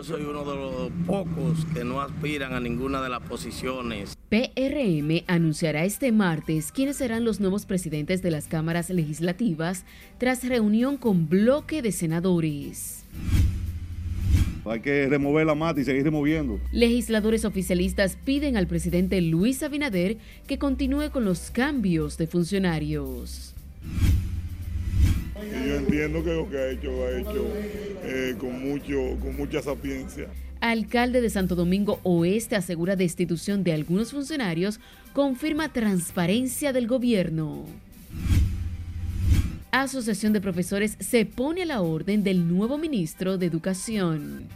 Yo soy uno de los pocos que no aspiran a ninguna de las posiciones. PRM anunciará este martes quiénes serán los nuevos presidentes de las cámaras legislativas tras reunión con bloque de senadores. Hay que remover la mata y seguir removiendo. Legisladores oficialistas piden al presidente Luis Abinader que continúe con los cambios de funcionarios. Yo entiendo que lo que ha hecho lo ha hecho eh, con, mucho, con mucha sapiencia. Alcalde de Santo Domingo Oeste asegura destitución de algunos funcionarios, confirma transparencia del gobierno. Asociación de Profesores se pone a la orden del nuevo ministro de Educación.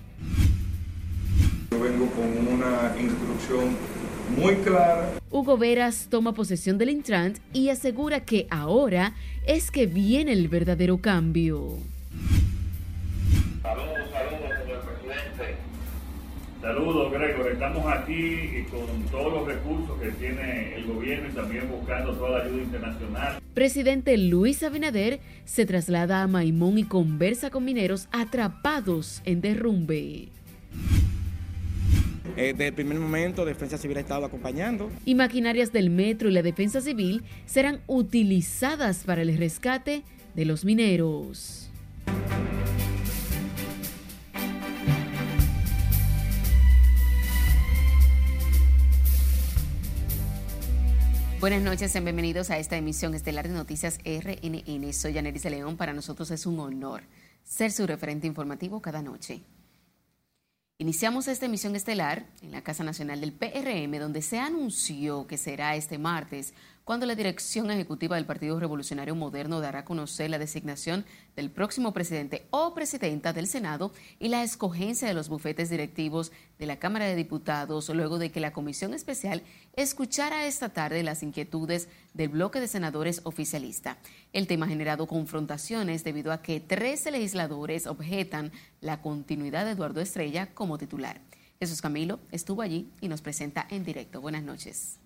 Yo vengo con una instrucción muy clara. Hugo Veras toma posesión del Intrant y asegura que ahora es que viene el verdadero cambio. Saludos, saludos, señor presidente. Saludos, Gregor. Estamos aquí con todos los recursos que tiene el gobierno y también buscando toda la ayuda internacional. Presidente Luis Abinader se traslada a Maimón y conversa con mineros atrapados en derrumbe. Eh, desde el primer momento, Defensa Civil ha estado acompañando. Y maquinarias del metro y la Defensa Civil serán utilizadas para el rescate de los mineros. Buenas noches y bienvenidos a esta emisión estelar de Noticias RNN. Soy Yaneris León. Para nosotros es un honor ser su referente informativo cada noche. Iniciamos esta emisión estelar en la Casa Nacional del PRM, donde se anunció que será este martes cuando la dirección ejecutiva del Partido Revolucionario Moderno dará a conocer la designación del próximo presidente o presidenta del Senado y la escogencia de los bufetes directivos de la Cámara de Diputados, luego de que la Comisión Especial escuchara esta tarde las inquietudes del bloque de senadores oficialista. El tema ha generado confrontaciones debido a que 13 legisladores objetan la continuidad de Eduardo Estrella como titular. Jesús Camilo estuvo allí y nos presenta en directo. Buenas noches.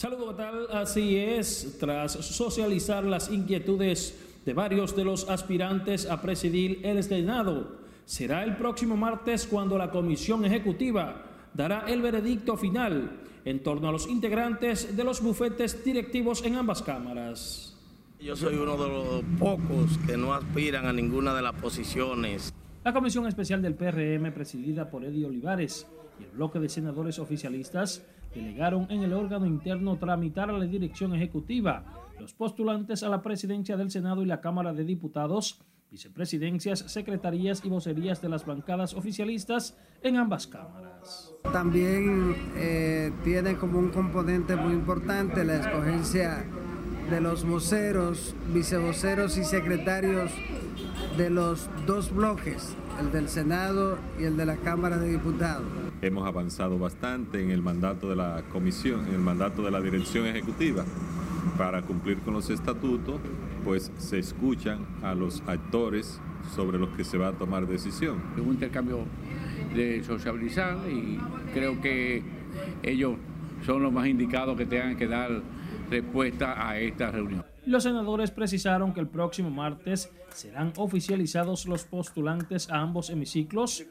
Saludos, tal? Así es, tras socializar las inquietudes de varios de los aspirantes a presidir el Senado, será el próximo martes cuando la Comisión Ejecutiva dará el veredicto final en torno a los integrantes de los bufetes directivos en ambas cámaras. Yo soy uno de los pocos que no aspiran a ninguna de las posiciones. La Comisión Especial del PRM, presidida por Eddie Olivares, y el bloque de senadores oficialistas delegaron en el órgano interno tramitar a la dirección ejecutiva los postulantes a la presidencia del Senado y la Cámara de Diputados, vicepresidencias, secretarías y vocerías de las bancadas oficialistas en ambas cámaras. También eh, tiene como un componente muy importante la escogencia de los voceros, vicevoceros y secretarios de los dos bloques, el del Senado y el de la Cámara de Diputados. Hemos avanzado bastante en el mandato de la comisión, en el mandato de la dirección ejecutiva. Para cumplir con los estatutos, pues se escuchan a los actores sobre los que se va a tomar decisión. Un intercambio de sociabilizar y creo que ellos son los más indicados que tengan que dar respuesta a esta reunión. Los senadores precisaron que el próximo martes serán oficializados los postulantes a ambos hemiciclos.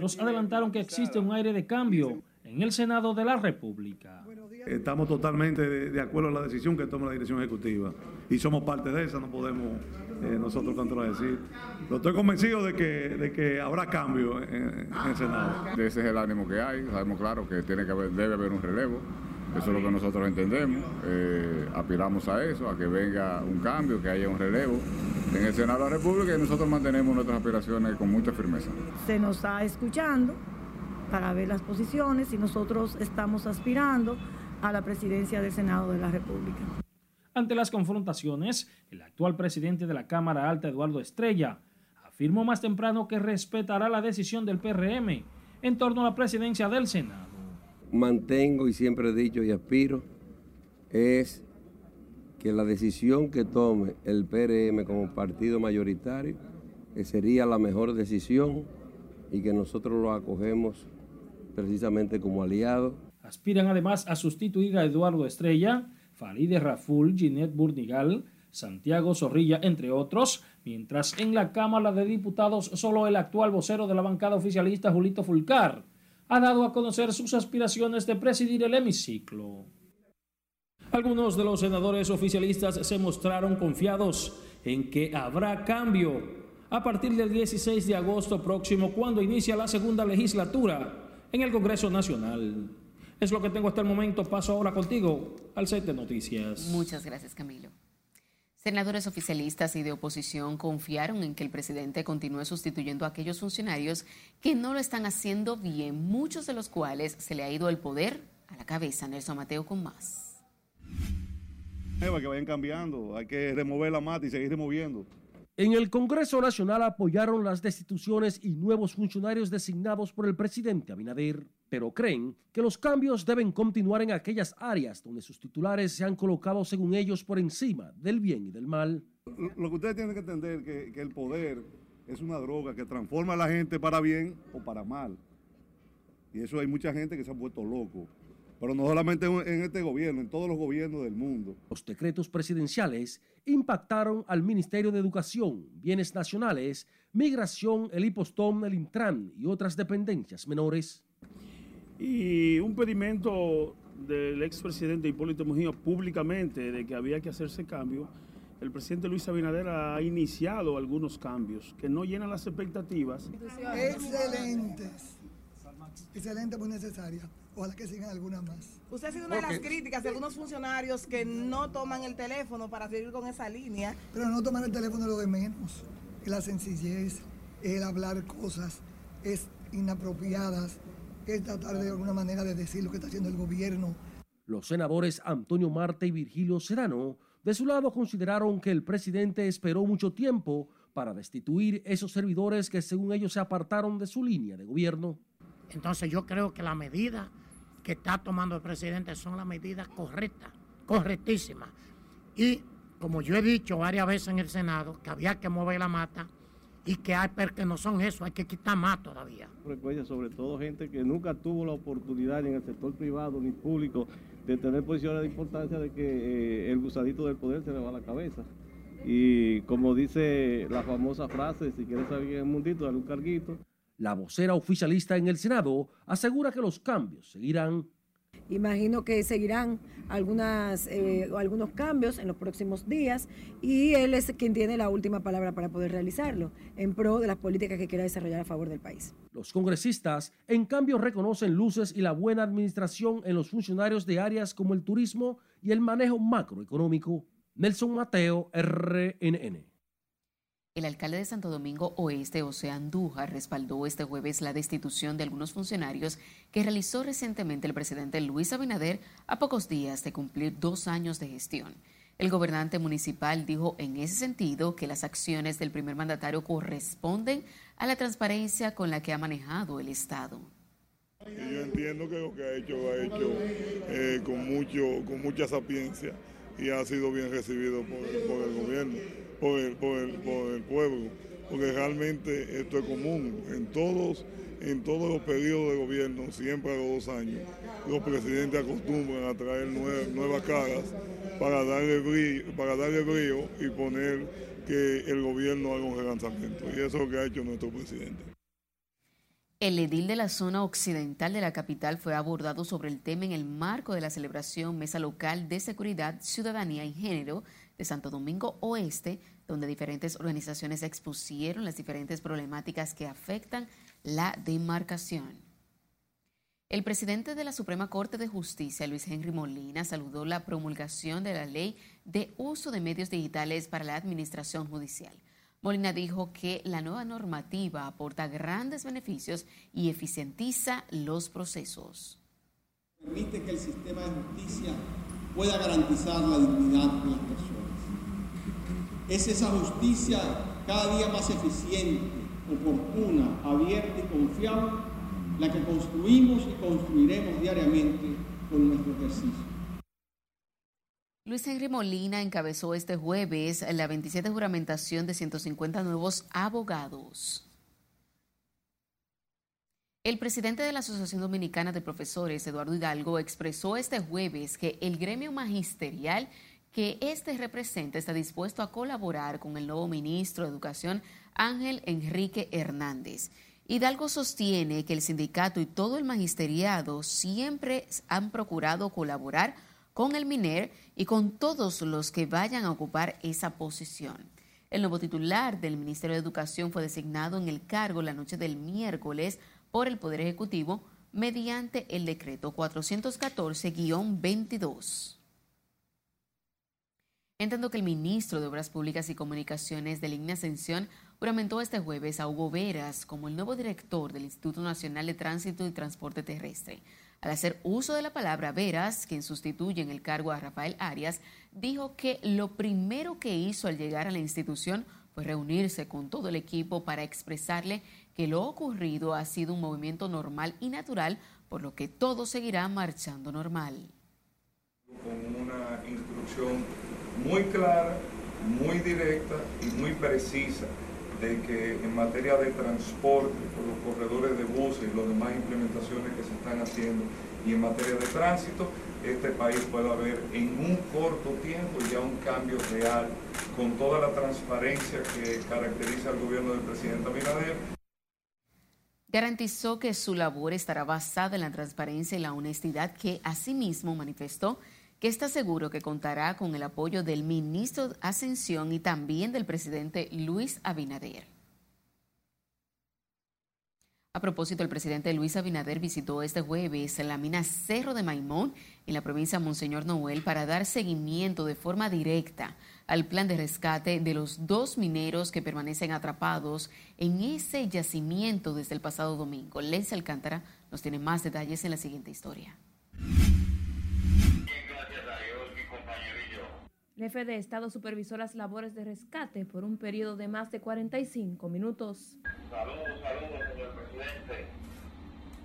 Los adelantaron que existe un aire de cambio en el Senado de la República. Estamos totalmente de, acuerdo a la decisión que toma la dirección ejecutiva y somos parte de esa, no podemos eh, nosotros contradecir. Pero estoy convencido de que, de que habrá cambio en, el Senado. Ese es el ánimo que hay, sabemos claro que, tiene que debe haber un relevo. Eso es lo que nosotros entendemos. Eh, aspiramos a eso, a que venga un cambio, que haya un relevo en el Senado de la República y nosotros mantenemos nuestras aspiraciones con mucha firmeza. Se nos está escuchando para ver las posiciones y nosotros estamos aspirando a la presidencia del Senado de la República. Ante las confrontaciones, el actual presidente de la Cámara Alta, Eduardo Estrella, afirmó más temprano que respetará la decisión del PRM en torno a la presidencia del Senado mantengo y siempre he dicho y aspiro es que la decisión que tome el PRM como partido mayoritario sería la mejor decisión y que nosotros lo acogemos precisamente como aliado. Aspiran además a sustituir a Eduardo Estrella, Farideh Raful, Ginette Burnigal, Santiago Zorrilla, entre otros, mientras en la Cámara de Diputados solo el actual vocero de la bancada oficialista, Julito Fulcar, ha dado a conocer sus aspiraciones de presidir el hemiciclo. Algunos de los senadores oficialistas se mostraron confiados en que habrá cambio a partir del 16 de agosto próximo, cuando inicia la segunda legislatura en el Congreso Nacional. Es lo que tengo hasta el momento. Paso ahora contigo al set noticias. Muchas gracias, Camilo. Senadores oficialistas y de oposición confiaron en que el presidente continúe sustituyendo a aquellos funcionarios que no lo están haciendo bien, muchos de los cuales se le ha ido el poder a la cabeza. Nelson Mateo con más. Que vayan cambiando, hay que remover la mata y seguir removiendo. En el Congreso Nacional apoyaron las destituciones y nuevos funcionarios designados por el presidente Abinader, pero creen que los cambios deben continuar en aquellas áreas donde sus titulares se han colocado según ellos por encima del bien y del mal. Lo que ustedes tienen que entender es que, que el poder es una droga que transforma a la gente para bien o para mal. Y eso hay mucha gente que se ha puesto loco pero no solamente en este gobierno, en todos los gobiernos del mundo. Los decretos presidenciales impactaron al Ministerio de Educación, Bienes Nacionales, Migración, el IPOSTOM, el Intran y otras dependencias menores. Y un pedimento del expresidente Hipólito Mujía públicamente de que había que hacerse cambio, el presidente Luis Abinader ha iniciado algunos cambios que no llenan las expectativas. Excelentes. Excelente, muy necesaria Ojalá que sigan algunas más. Usted ha sido una de las críticas de algunos funcionarios que no toman el teléfono para seguir con esa línea. Pero no tomar el teléfono es lo de menos. Es la sencillez, el hablar cosas, es inapropiadas, es tratar de alguna manera de decir lo que está haciendo el gobierno. Los senadores Antonio Marte y Virgilio Sedano, de su lado, consideraron que el presidente esperó mucho tiempo para destituir esos servidores que según ellos se apartaron de su línea de gobierno. Entonces yo creo que la medida que está tomando el presidente son las medidas correctas, correctísimas. Y como yo he dicho varias veces en el Senado, que había que mover la mata y que hay que no son eso, hay que quitar más todavía. Frecuencia, sobre todo gente que nunca tuvo la oportunidad ni en el sector privado ni público de tener posiciones de importancia de que eh, el gusadito del poder se le va a la cabeza. Y como dice la saludos frase, si quieres salir en el mundito, dale un carguito. La vocera oficialista en el Senado asegura que los cambios seguirán. Imagino que seguirán algunas, eh, algunos cambios en los próximos días y él es quien tiene la última palabra para poder realizarlo en pro de las políticas que quiera desarrollar a favor del país. Los congresistas, en cambio, reconocen luces y la buena administración en los funcionarios de áreas como el turismo y el manejo macroeconómico. Nelson Mateo, RNN. El alcalde de Santo Domingo Oeste, José Andújar, respaldó este jueves la destitución de algunos funcionarios que realizó recientemente el presidente Luis Abinader a pocos días de cumplir dos años de gestión. El gobernante municipal dijo en ese sentido que las acciones del primer mandatario corresponden a la transparencia con la que ha manejado el Estado. yo entiendo que lo que ha hecho lo ha hecho eh, con, mucho, con mucha sapiencia y ha sido bien recibido por el gobierno por el, por el, por el pueblo, porque realmente esto es común en todos en todos los periodos de gobierno, siempre a los dos años, los presidentes acostumbran a traer nuevas caras para darle, brillo, para darle brío y poner que el gobierno haga un relanzamiento. Y eso es lo que ha hecho nuestro presidente. El edil de la zona occidental de la capital fue abordado sobre el tema en el marco de la celebración Mesa Local de Seguridad, Ciudadanía y Género de Santo Domingo Oeste, donde diferentes organizaciones expusieron las diferentes problemáticas que afectan la demarcación. El presidente de la Suprema Corte de Justicia, Luis Henry Molina, saludó la promulgación de la ley de uso de medios digitales para la administración judicial. Molina dijo que la nueva normativa aporta grandes beneficios y eficientiza los procesos. Permite que el sistema de justicia pueda garantizar la dignidad de las personas es esa justicia cada día más eficiente, oportuna, abierta y confiable, la que construimos y construiremos diariamente con nuestro ejercicio. Luis Henry Molina encabezó este jueves la 27 juramentación de 150 nuevos abogados. El presidente de la Asociación Dominicana de Profesores, Eduardo Hidalgo, expresó este jueves que el gremio magisterial que este representa está dispuesto a colaborar con el nuevo ministro de Educación, Ángel Enrique Hernández. Hidalgo sostiene que el sindicato y todo el magisteriado siempre han procurado colaborar con el MINER y con todos los que vayan a ocupar esa posición. El nuevo titular del Ministerio de Educación fue designado en el cargo la noche del miércoles por el Poder Ejecutivo mediante el decreto 414-22. Entiendo que el ministro de Obras Públicas y Comunicaciones de Línea Ascensión juramentó este jueves a Hugo Veras como el nuevo director del Instituto Nacional de Tránsito y Transporte Terrestre. Al hacer uso de la palabra Veras, quien sustituye en el cargo a Rafael Arias, dijo que lo primero que hizo al llegar a la institución fue reunirse con todo el equipo para expresarle que lo ocurrido ha sido un movimiento normal y natural, por lo que todo seguirá marchando normal. Con una instrucción muy clara, muy directa y muy precisa de que en materia de transporte, por los corredores de buses y las demás implementaciones que se están haciendo, y en materia de tránsito, este país pueda ver en un corto tiempo ya un cambio real con toda la transparencia que caracteriza al gobierno del presidente Abinader. Garantizó que su labor estará basada en la transparencia y la honestidad que asimismo manifestó que está seguro que contará con el apoyo del ministro Ascensión y también del presidente Luis Abinader. A propósito, el presidente Luis Abinader visitó este jueves la mina Cerro de Maimón en la provincia Monseñor Noel para dar seguimiento de forma directa al plan de rescate de los dos mineros que permanecen atrapados en ese yacimiento desde el pasado domingo. Lenza Alcántara nos tiene más detalles en la siguiente historia. Jefe de Estado supervisó las labores de rescate por un periodo de más de 45 minutos. Saludos, saludos, señor presidente.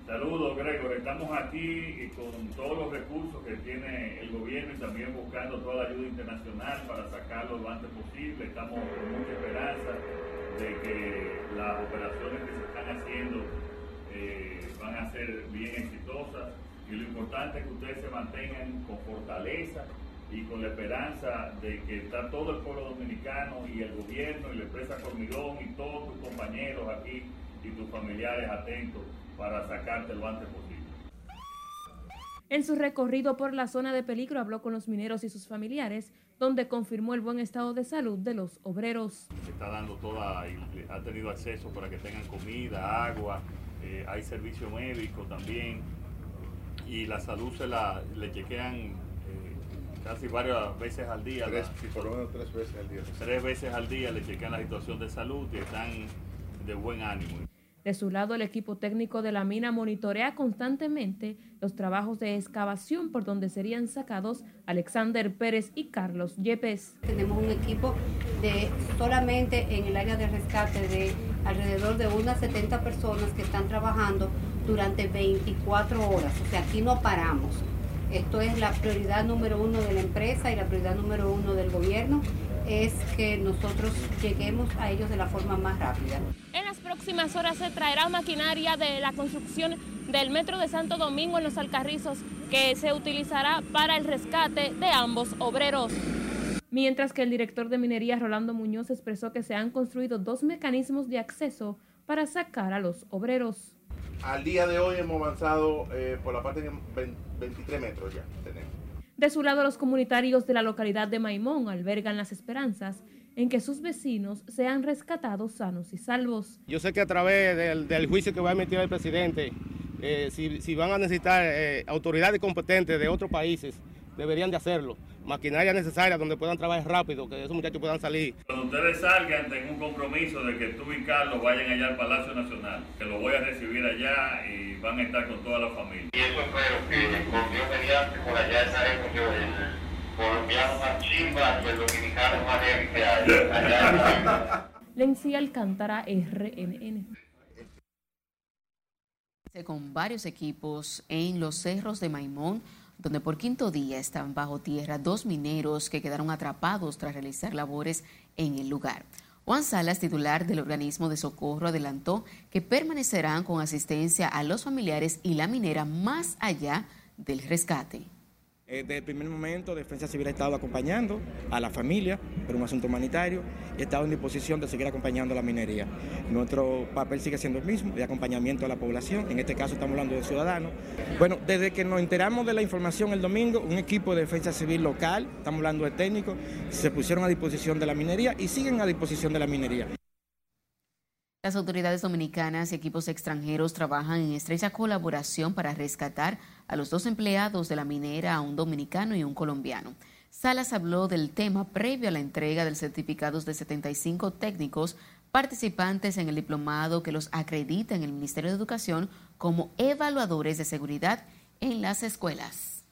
Saludos, Gregor. Estamos aquí con todos los recursos que tiene el gobierno y también buscando toda la ayuda internacional para sacarlo lo antes posible. Estamos con mucha esperanza de que las operaciones que se están haciendo eh, van a ser bien exitosas y lo importante es que ustedes se mantengan con fortaleza y con la esperanza de que está todo el pueblo dominicano y el gobierno y la empresa Formigón y todos tus compañeros aquí y tus familiares atentos para sacarte lo antes posible. En su recorrido por la zona de peligro habló con los mineros y sus familiares, donde confirmó el buen estado de salud de los obreros. Se está dando toda, ha tenido acceso para que tengan comida, agua, eh, hay servicio médico también y la salud se la le chequean casi varias veces al día. Tres, por lo menos tres veces al día. Tres veces al día le chequean la situación de salud y están de buen ánimo. De su lado, el equipo técnico de la mina monitorea constantemente los trabajos de excavación por donde serían sacados Alexander Pérez y Carlos Yepes. Tenemos un equipo de solamente en el área de rescate de alrededor de unas 70 personas que están trabajando durante 24 horas. O sea, aquí no paramos. Esto es la prioridad número uno de la empresa y la prioridad número uno del gobierno es que nosotros lleguemos a ellos de la forma más rápida. En las próximas horas se traerá maquinaria de la construcción del Metro de Santo Domingo en los Alcarrizos que se utilizará para el rescate de ambos obreros. Mientras que el director de minería Rolando Muñoz expresó que se han construido dos mecanismos de acceso para sacar a los obreros. Al día de hoy hemos avanzado eh, por la parte de 23 metros ya tenemos. De su lado, los comunitarios de la localidad de Maimón albergan las esperanzas en que sus vecinos sean rescatados sanos y salvos. Yo sé que a través del, juicio que va a emitir el presidente, eh, si, van a necesitar eh, autoridades competentes de otros países, deberían de hacerlo maquinaria necesaria donde puedan trabajar rápido, que esos muchachos puedan salir. Cuando ustedes salgan, tengo un compromiso de que tú y Carlos vayan allá al Palacio Nacional, que lo voy a recibir allá y van a estar con toda la familia. Y eso espero que con Dios mediante por allá estaremos yo, el colombiano más chimba y el dominicano más débil que. Allá Lency Alcántara, RNN con varios equipos en los cerros de Maimón donde por quinto día están bajo tierra dos mineros que quedaron atrapados tras realizar labores en el lugar. Juan Salas, titular del organismo de socorro, adelantó que permanecerán con asistencia a los familiares y la minera más allá del rescate. Eh, desde el primer momento, Defensa Civil ha estado acompañando a la familia por un asunto humanitario y ha estado en disposición de seguir acompañando a la minería. Nuestro papel sigue siendo el mismo, de acompañamiento a la población. En este caso estamos hablando de ciudadanos. Bueno, desde que nos enteramos de la información el domingo, un equipo de Defensa Civil local, estamos hablando de técnicos, se pusieron a disposición de la minería y siguen a disposición de la minería. Las autoridades dominicanas y equipos extranjeros trabajan en estrecha colaboración para rescatar a los dos empleados de la minera, un dominicano y un colombiano. Salas habló del tema previo a la entrega de certificados de 75 técnicos participantes en el diplomado que los acredita en el Ministerio de Educación como evaluadores de seguridad en las escuelas.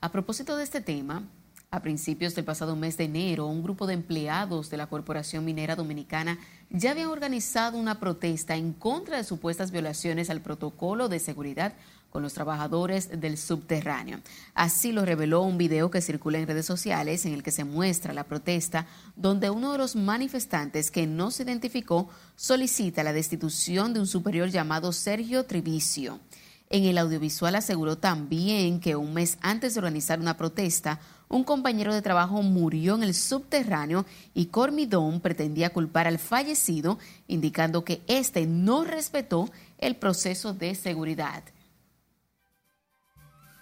A propósito de este tema, a principios del pasado mes de enero, un grupo de empleados de la Corporación Minera Dominicana ya habían organizado una protesta en contra de supuestas violaciones al protocolo de seguridad con los trabajadores del subterráneo. Así lo reveló un video que circula en redes sociales en el que se muestra la protesta donde uno de los manifestantes que no se identificó solicita la destitución de un superior llamado Sergio Trivicio. En el audiovisual aseguró también que un mes antes de organizar una protesta, un compañero de trabajo murió en el subterráneo y Cormidón pretendía culpar al fallecido, indicando que éste no respetó el proceso de seguridad.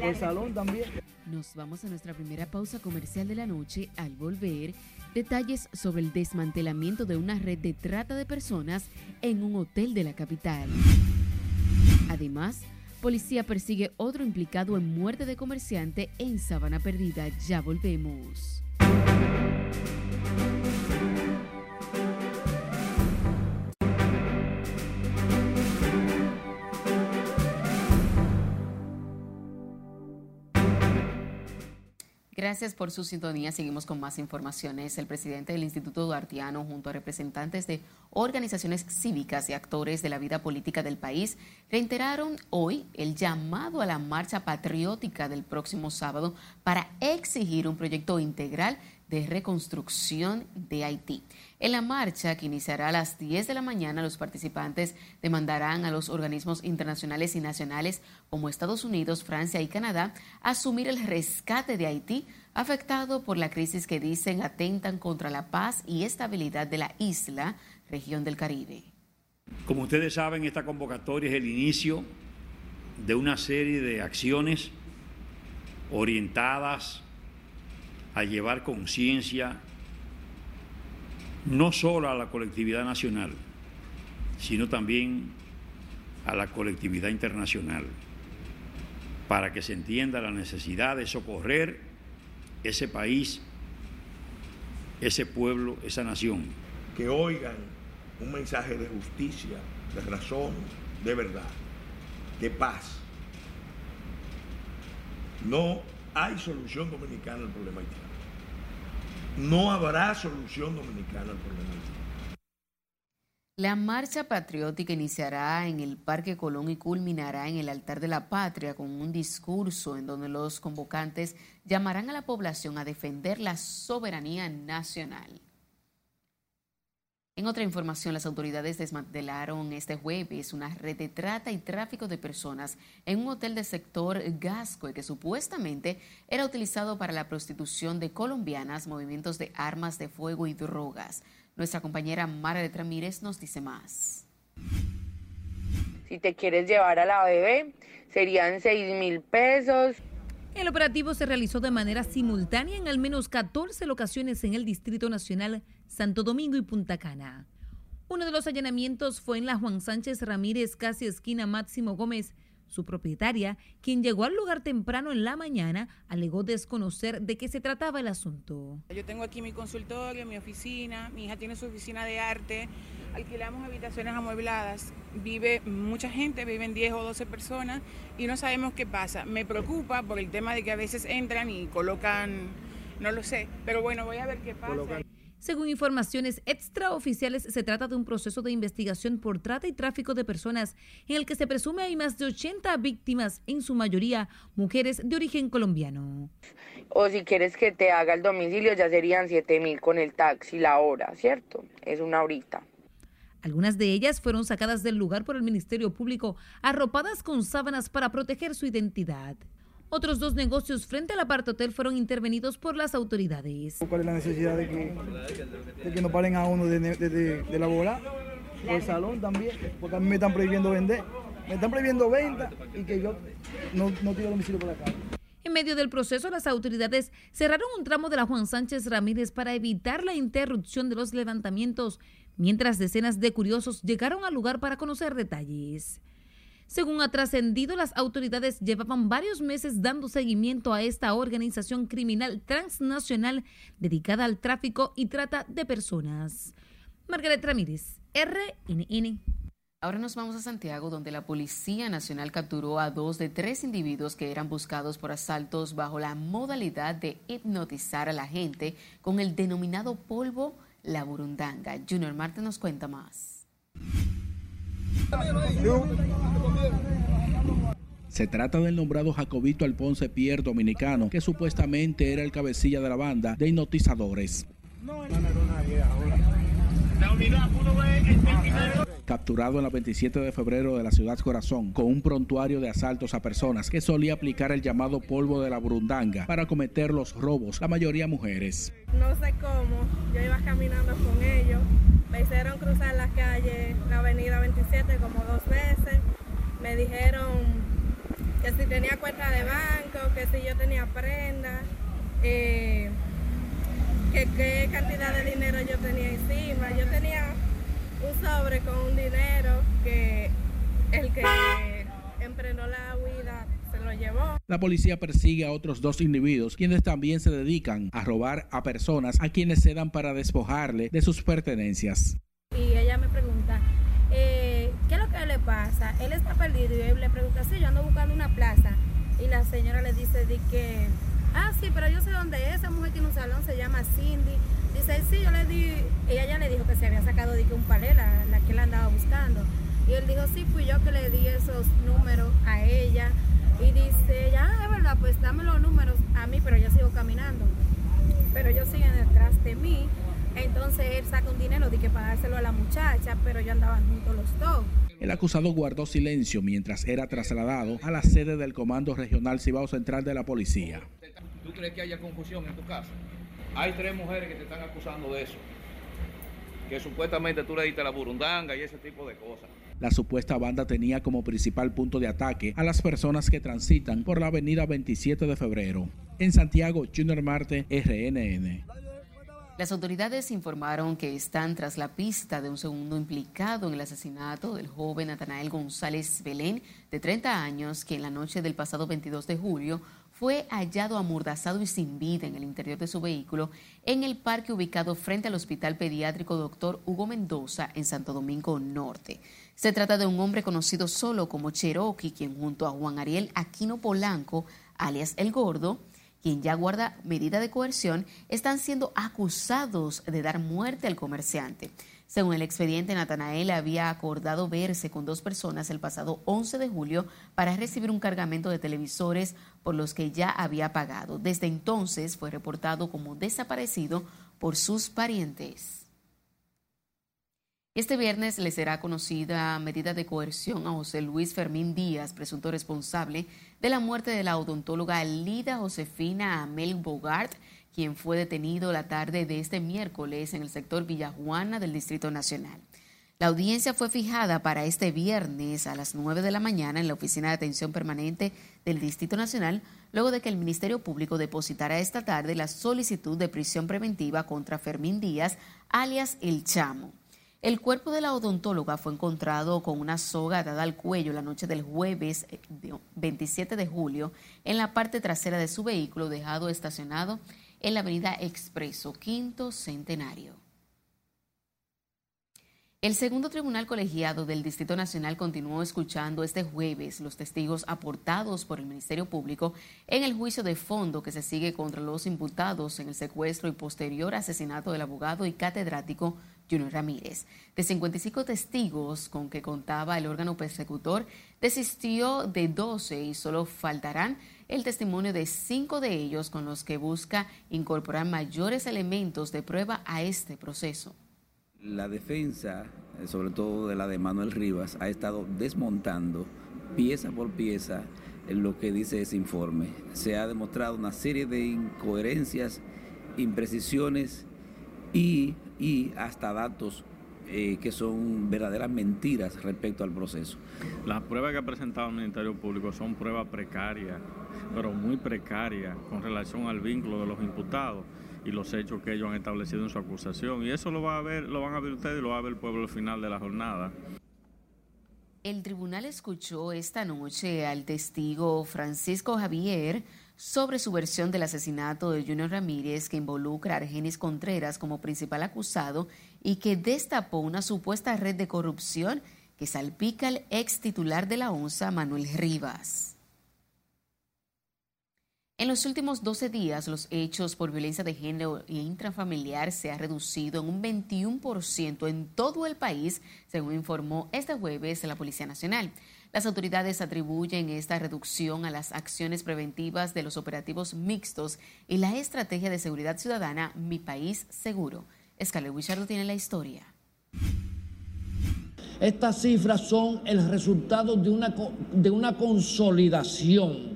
el salón también. Nos vamos a nuestra primera pausa comercial de la noche. Al volver, detalles sobre el desmantelamiento de una red de trata de personas en un hotel de la capital. Además, policía persigue otro implicado en muerte de comerciante en Sabana Perdida. Ya volvemos. Gracias por su sintonía. Seguimos con más informaciones. El presidente del Instituto Duartiano, junto a representantes de organizaciones cívicas y actores de la vida política del país, reiteraron hoy el llamado a la marcha patriótica del próximo sábado para exigir un proyecto integral de reconstrucción de Haití. En la marcha, que iniciará a las 10 de la mañana, los participantes demandarán a los organismos internacionales y nacionales como Estados Unidos, Francia y Canadá asumir el rescate de Haití afectado por la crisis que dicen atentan contra la paz y estabilidad de la isla, región del Caribe. Como ustedes saben, esta convocatoria es el inicio de una serie de acciones orientadas a llevar conciencia no solo a la colectividad nacional, sino también a la colectividad internacional, para que se entienda la necesidad de socorrer ese país, ese pueblo, esa nación. Que oigan un mensaje de justicia, de razón, de verdad, de paz. No hay solución dominicana al problema haitiano no habrá solución dominicana al problema La marcha patriótica iniciará en el Parque Colón y culminará en el altar de la patria con un discurso en donde los convocantes llamarán a la población a defender la soberanía nacional. En otra información, las autoridades desmantelaron este jueves una red de trata y tráfico de personas en un hotel del sector Gasco que supuestamente era utilizado para la prostitución de colombianas, movimientos de armas de fuego y drogas. Nuestra compañera Mara de Tramírez nos dice más. Si te quieres llevar a la bebé, serían 6 mil pesos. El operativo se realizó de manera simultánea en al menos 14 locaciones en el Distrito Nacional Santo Domingo y Punta Cana. Uno de los allanamientos fue en la Juan Sánchez Ramírez, casi esquina Máximo Gómez, Su propietaria, quien llegó al lugar temprano en la mañana, alegó desconocer de qué se trataba el asunto. Yo tengo aquí mi consultorio, mi oficina, mi hija tiene su oficina de arte, alquilamos habitaciones amuebladas, vive mucha gente, viven 10 o 12 personas y no sabemos qué pasa. Me preocupa por el tema de que a veces entran y colocan, no lo sé, pero bueno, voy a ver qué pasa. Según informaciones extraoficiales, se trata de un proceso de investigación por trata y tráfico de personas en el que se presume hay más de 80 víctimas, en su mayoría mujeres de origen colombiano. O si quieres que te haga el domicilio, ya serían 7 mil con el taxi la hora, ¿cierto? Es una horita. Algunas de ellas fueron sacadas del lugar por el Ministerio Público, arropadas con sábanas para proteger su identidad. Otros dos negocios frente al apartotel fueron intervenidos por las autoridades. ¿Cuál es la necesidad de que, de que no paren a uno de, de, de, de laborar? Por el salón también, porque a mí me están prohibiendo vender. Me están prohibiendo venta y que yo no, no tengo domicilio por acá. En medio del proceso, las autoridades cerraron un tramo de la Juan Sánchez Ramírez para evitar la interrupción de los levantamientos, mientras decenas de curiosos llegaron al lugar para conocer detalles. Según ha trascendido, las autoridades llevaban varios meses dando seguimiento a esta organización criminal transnacional dedicada al tráfico y trata de personas. Margaret Ramírez, RNN. Ahora nos vamos a Santiago, donde la Policía Nacional capturó a dos de tres individuos que eran buscados por asaltos bajo la modalidad de hipnotizar a la gente con el denominado polvo la burundanga. Junior Marte nos cuenta más. Se trata del nombrado Jacobito Alponce Pierre dominicano, que supuestamente era el cabecilla de la banda de hipnotizadores. Capturado en la 27 de febrero de la ciudad Corazón con un prontuario de asaltos a personas que solía aplicar el llamado polvo de la burundanga para cometer los robos, la mayoría mujeres. No sé cómo, yo iba caminando con ellos, me hicieron cruzar la calle, la avenida 27 como dos veces, me dijeron que si tenía cuenta de banco, que si yo tenía prenda, eh, que qué cantidad de dinero yo tenía encima, yo tenía un sobre con un dinero que el que emprenó la huida se lo llevó. La policía persigue a otros dos individuos quienes también se dedican a robar a personas a quienes se dan para despojarle de sus pertenencias. Y ella me pregunta, eh, ¿qué es lo que le pasa? Él está perdido y él le pregunta, sí, yo ando buscando una plaza. Y la señora le dice de que, ah, sí, pero yo sé dónde es, esa mujer tiene un salón, se llama Cindy. Dice, sí, yo le di, ella ya le dijo que se había sacado de que un palé, la, la que él andaba buscando. Y él dijo, sí, fui yo que le di esos números a ella. Y dice, ya, es verdad, pues dame los números a mí, pero yo sigo caminando. Pero ellos siguen detrás de mí. Entonces él saca un dinero de que para dárselo a la muchacha, pero yo andaba juntos los dos. El acusado guardó silencio mientras era trasladado a la sede del Comando Regional Cibao Central de la Policía. ¿Tú crees que haya confusión en tu caso? Hay tres mujeres que te están acusando de eso. Que supuestamente tú le diste la burundanga y ese tipo de cosas. La supuesta banda tenía como principal punto de ataque a las personas que transitan por la avenida 27 de febrero. En Santiago, Junior Marte, RNN. Las autoridades informaron que están tras la pista de un segundo implicado en el asesinato del joven Natanael González Belén, de 30 años, que en la noche del pasado 22 de julio fue hallado amordazado y sin vida en el interior de su vehículo en el parque ubicado frente al Hospital Pediátrico Dr. Hugo Mendoza en Santo Domingo Norte. Se trata de un hombre conocido solo como Cherokee, quien junto a Juan Ariel Aquino Polanco, alias El Gordo, quien ya guarda medida de coerción, están siendo acusados de dar muerte al comerciante. Según el expediente, Natanael había acordado verse con dos personas el pasado 11 de julio para recibir un cargamento de televisores por los que ya había pagado. Desde entonces fue reportado como desaparecido por sus parientes. Este viernes le será conocida medida de coerción a José Luis Fermín Díaz, presunto responsable de la muerte de la odontóloga Lida Josefina Amel Bogart, quien fue detenido la tarde de este miércoles en el sector Villajuana del Distrito Nacional. La audiencia fue fijada para este viernes a las 9 de la mañana en la Oficina de Atención Permanente del Distrito Nacional, luego de que el Ministerio Público depositara esta tarde la solicitud de prisión preventiva contra Fermín Díaz, alias El Chamo. El cuerpo de la odontóloga fue encontrado con una soga atada al cuello la noche del jueves 27 de julio en la parte trasera de su vehículo dejado estacionado en la avenida Expreso Quinto Centenario. El segundo tribunal colegiado del Distrito Nacional continuó escuchando este jueves los testigos aportados por el Ministerio Público en el juicio de fondo que se sigue contra los imputados en el secuestro y posterior asesinato del abogado y catedrático Junior Ramírez. De 55 testigos con que contaba el órgano persecutor, desistió de 12 y solo faltarán el testimonio de cinco de ellos con los que busca incorporar mayores elementos de prueba a este proceso. La defensa, eh, sobre todo de la de Manuel Rivas, ha estado desmontando pieza por pieza lo que dice ese informe. Se ha demostrado una serie de incoherencias, imprecisiones y, hasta datos eh, que son verdaderas mentiras respecto al proceso. Las pruebas que ha presentado el Ministerio Público son pruebas precarias, pero muy precarias con relación al vínculo de los imputados y los hechos que ellos han establecido en su acusación. Y eso lo, va a ver, lo van a ver ustedes y lo va a ver el pueblo al final de la jornada. El tribunal escuchó esta noche al testigo Francisco Javier sobre su versión del asesinato de Junior Ramírez que involucra a Argenis Contreras como principal acusado y que destapó una supuesta red de corrupción que salpica al ex titular de la ONSA, Manuel Rivas. En los últimos 12 días, los hechos por violencia de género e intrafamiliar se han reducido en un 21% en todo el país, según informó este jueves la Policía Nacional. Las autoridades atribuyen esta reducción a las acciones preventivas de los operativos mixtos y la estrategia de seguridad ciudadana Mi País Seguro. Escalé Wichardo tiene la historia. Estas cifras son el resultado de una, de una consolidación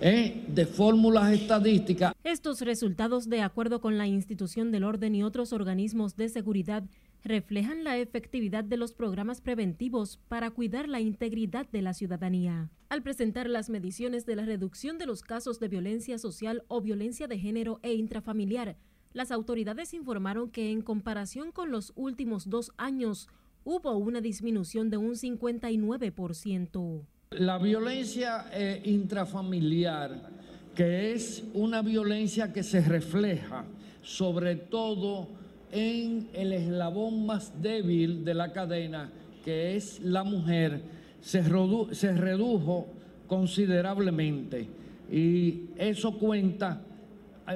¿eh? de fórmulas estadísticas. Estos resultados, de acuerdo con la institución del orden y otros organismos de seguridad, reflejan la efectividad de los programas preventivos para cuidar la integridad de la ciudadanía. Al presentar las mediciones de la reducción de los casos de violencia social o violencia de género e intrafamiliar, las autoridades informaron que en comparación con los últimos dos años hubo una disminución de un 59%. La violencia eh, intrafamiliar, que es una violencia que se refleja sobre todo en el eslabón más débil de la cadena, que es la mujer, se, se redujo considerablemente y eso cuenta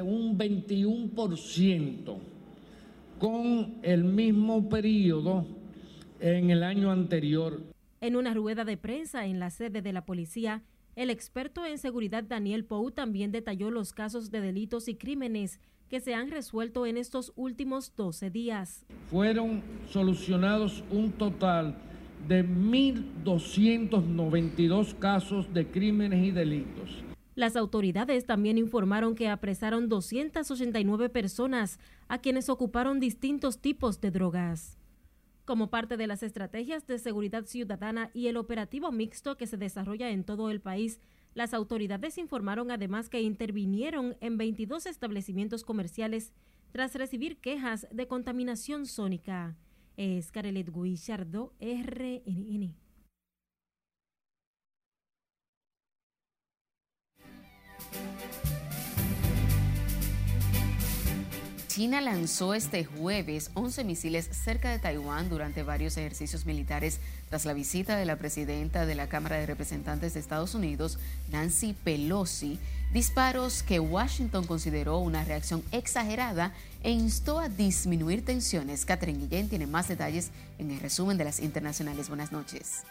un 21% con el mismo periodo en el año anterior. En una rueda de prensa en la sede de la policía, el experto en seguridad Daniel Pou también detalló los casos de delitos y crímenes que se han resuelto en estos últimos 12 días. Fueron solucionados un total de 1.292 casos de crímenes y delitos. Las autoridades también informaron que apresaron 289 personas a quienes ocuparon distintos tipos de drogas. Como parte de las estrategias de seguridad ciudadana y el operativo mixto que se desarrolla en todo el país, las autoridades informaron además que intervinieron en 22 establecimientos comerciales tras recibir quejas de contaminación sónica. Es Carelet Guillardo, RNN. China lanzó este jueves 11 misiles cerca de Taiwán durante varios ejercicios militares tras la visita de la presidenta de la Cámara de Representantes de Estados Unidos, Nancy Pelosi, disparos que Washington consideró una reacción exagerada e instó a disminuir tensiones. Catherine Guillén tiene más detalles en el resumen de las internacionales. Buenas noches.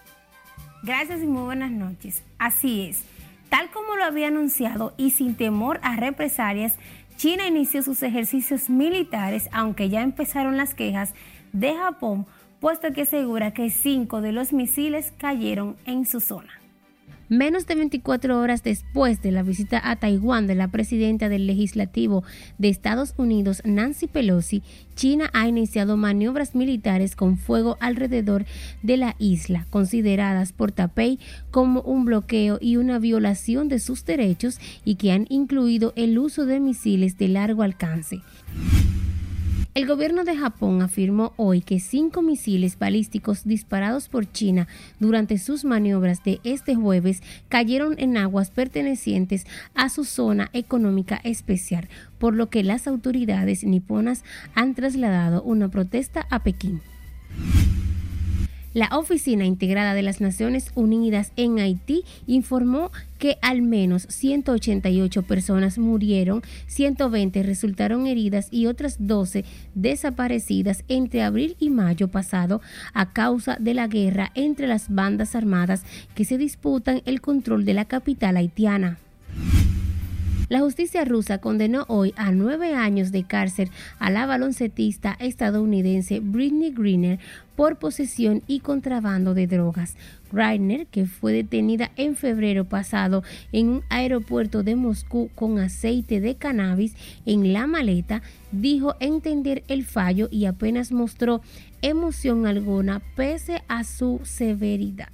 Gracias y muy buenas noches. Así es. Tal como lo había anunciado y sin temor a represalias, China inició sus ejercicios militares, aunque ya empezaron las quejas de Japón, puesto que asegura que cinco de los misiles cayeron en su zona. Menos de 24 horas después de la visita a Taiwán de la presidenta del legislativo de Estados Unidos, Nancy Pelosi, China ha iniciado maniobras militares con fuego alrededor de la isla, consideradas por Taipei como un bloqueo y una violación de sus derechos y que han incluido el uso de misiles de largo alcance. El gobierno de Japón afirmó hoy que cinco misiles balísticos disparados por China durante sus maniobras de este jueves cayeron en aguas pertenecientes a su zona económica especial, por lo que las autoridades niponas han trasladado una protesta a Pekín. La Oficina Integrada de las Naciones Unidas en Haití informó que al menos 188 personas murieron, 120 resultaron heridas y otras 12 desaparecidas entre abril y mayo pasado a causa de la guerra entre las bandas armadas que se disputan el control de la capital haitiana. La justicia rusa condenó hoy a nueve años de cárcel a la baloncetista estadounidense Britney Greener por posesión y contrabando de drogas. Greener, que fue detenida en febrero pasado en un aeropuerto de Moscú con aceite de cannabis en la maleta, dijo entender el fallo y apenas mostró emoción alguna pese a su severidad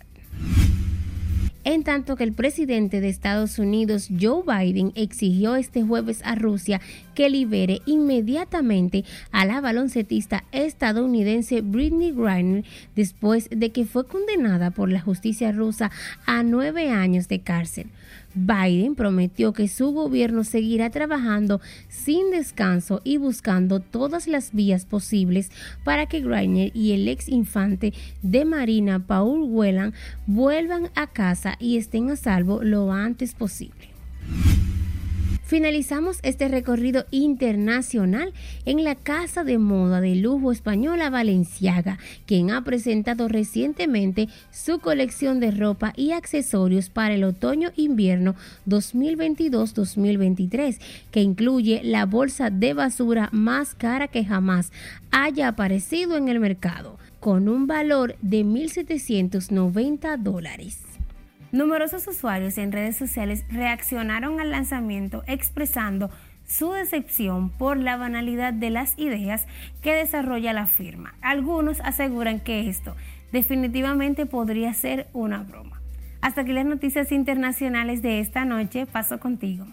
en tanto que el presidente de Estados Unidos, Joe Biden, exigió este jueves a Rusia que libere inmediatamente a la baloncetista estadounidense Britney Griner después de que fue condenada por la justicia rusa a nueve años de cárcel. Biden prometió que su gobierno seguirá trabajando sin descanso y buscando todas las vías posibles para que Greiner y el ex infante de Marina Paul Whelan vuelvan a casa y estén a salvo lo antes posible. Finalizamos este recorrido internacional en la casa de moda de lujo española Valenciaga, quien ha presentado recientemente su colección de ropa y accesorios para el otoño-invierno 2022-2023, que incluye la bolsa de basura más cara que jamás haya aparecido en el mercado, con un valor de 1.790 dólares. Numerosos usuarios en redes sociales reaccionaron al lanzamiento expresando su decepción por la banalidad de las ideas que desarrolla la firma. Algunos aseguran que esto definitivamente podría ser una broma. Hasta aquí las noticias internacionales de esta noche. Paso contigo.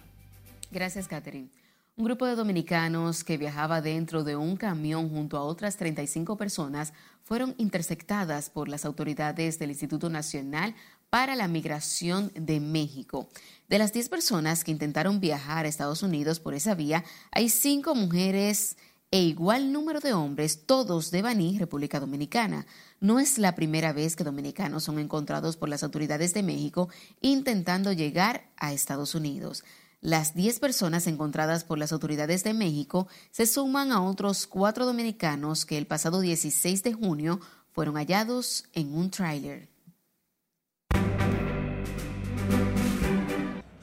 Gracias, Catherine. Un grupo de dominicanos que viajaba dentro de un camión junto a otras 35 personas fueron interceptadas por las autoridades del Instituto Nacional para la Migración de México. De las 10 personas que intentaron viajar a Estados Unidos por esa vía, hay 5 mujeres e igual número de hombres, todos de Baní, República Dominicana. No es la primera vez que dominicanos son encontrados por las autoridades de México intentando llegar a Estados Unidos. Las 10 personas encontradas por las autoridades de México se suman a otros cuatro dominicanos que el pasado 16 de junio fueron hallados en un tráiler.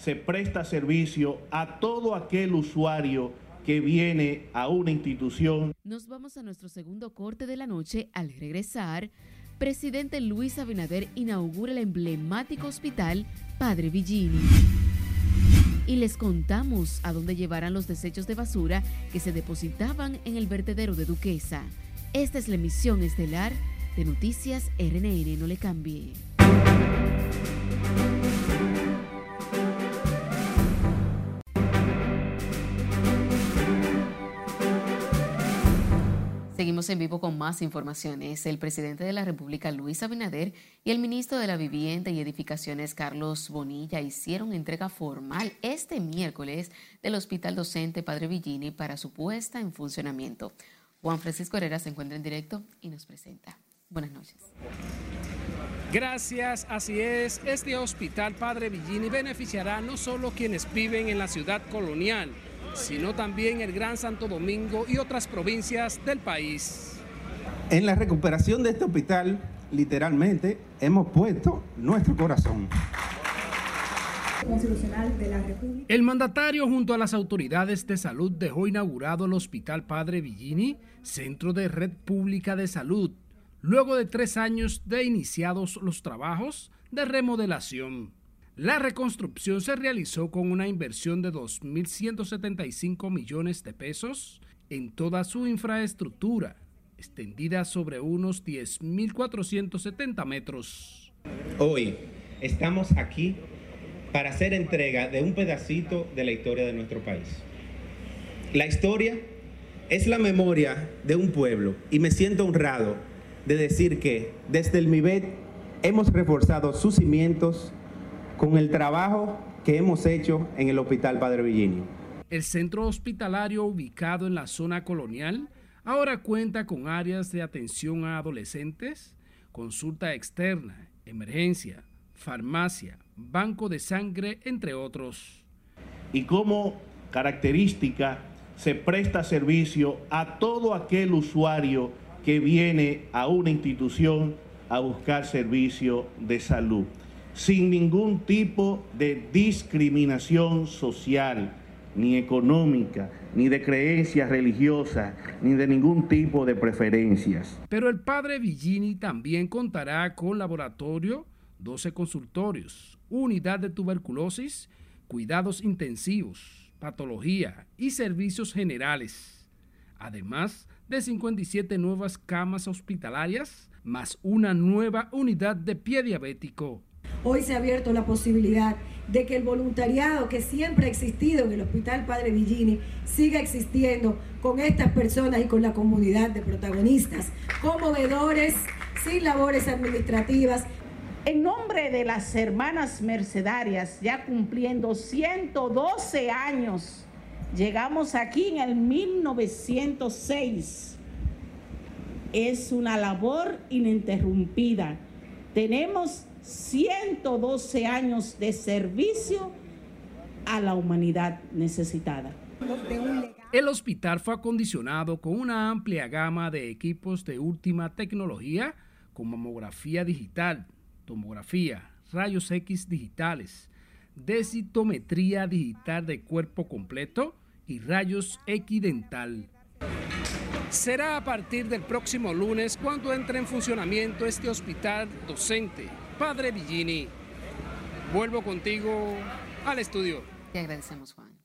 Se presta servicio a todo aquel usuario que viene a una institución. Nos vamos a nuestro segundo corte de la noche. Al regresar, presidente Luis Abinader inaugura el emblemático hospital Padre Villini. Y les contamos a dónde llevarán los desechos de basura que se depositaban en el vertedero de Duquesa. Esta es la emisión estelar de Noticias RNN. No le cambie. Seguimos en vivo con más informaciones. El presidente de la República, Luis Abinader, y el ministro de la Vivienda y Edificaciones, Carlos Bonilla, hicieron entrega formal este miércoles del Hospital Docente Padre Villini para su puesta en funcionamiento. Juan Francisco Herrera se encuentra en directo y nos presenta. Buenas noches. Gracias, así es. Este Hospital Padre Villini beneficiará no solo quienes viven en la ciudad colonial, sino también el Gran Santo Domingo y otras provincias del país. En la recuperación de este hospital, literalmente, hemos puesto nuestro corazón. El mandatario junto a las autoridades de salud dejó inaugurado el Hospital Padre Villini, centro de red pública de salud, luego de tres años de iniciados los trabajos de remodelación. La reconstrucción se realizó con una inversión de 2.175 millones de pesos en toda su infraestructura, extendida sobre unos 10.470 metros. Hoy estamos aquí para hacer entrega de un pedacito de la historia de nuestro país. La historia es la memoria de un pueblo y me siento honrado de decir que desde el MIBET hemos reforzado sus cimientos con el trabajo que hemos hecho en el Hospital Padre Villini. El centro hospitalario ubicado en la zona colonial ahora cuenta con áreas de atención a adolescentes, consulta externa, emergencia, farmacia, banco de sangre, entre otros. Y como característica se presta servicio a todo aquel usuario que viene a una institución a buscar servicio de salud, sin ningún tipo de discriminación social, ni económica, ni de creencias religiosas, ni de ningún tipo de preferencias. Pero el padre Villini también contará con laboratorio, 12 consultorios, unidad de tuberculosis, cuidados intensivos, patología y servicios generales, además de 57 nuevas camas hospitalarias, más una nueva unidad de pie diabético. Hoy se ha abierto la posibilidad de que el voluntariado que siempre ha existido en el Hospital Padre Villini siga existiendo con estas personas y con la comunidad de protagonistas, conmovedores, sin labores administrativas. En nombre de las hermanas mercedarias, ya cumpliendo 112 años, llegamos aquí en el 1906. Es una labor ininterrumpida. Tenemos 112 años de servicio a la humanidad necesitada. El hospital fue acondicionado con una amplia gama de equipos de última tecnología como mamografía digital, tomografía, rayos X digitales, densitometría digital de cuerpo completo y rayos X dental. Será a partir del próximo lunes cuando entre en funcionamiento este hospital docente Padre Villini. Vuelvo contigo al estudio. Te agradecemos, Juan.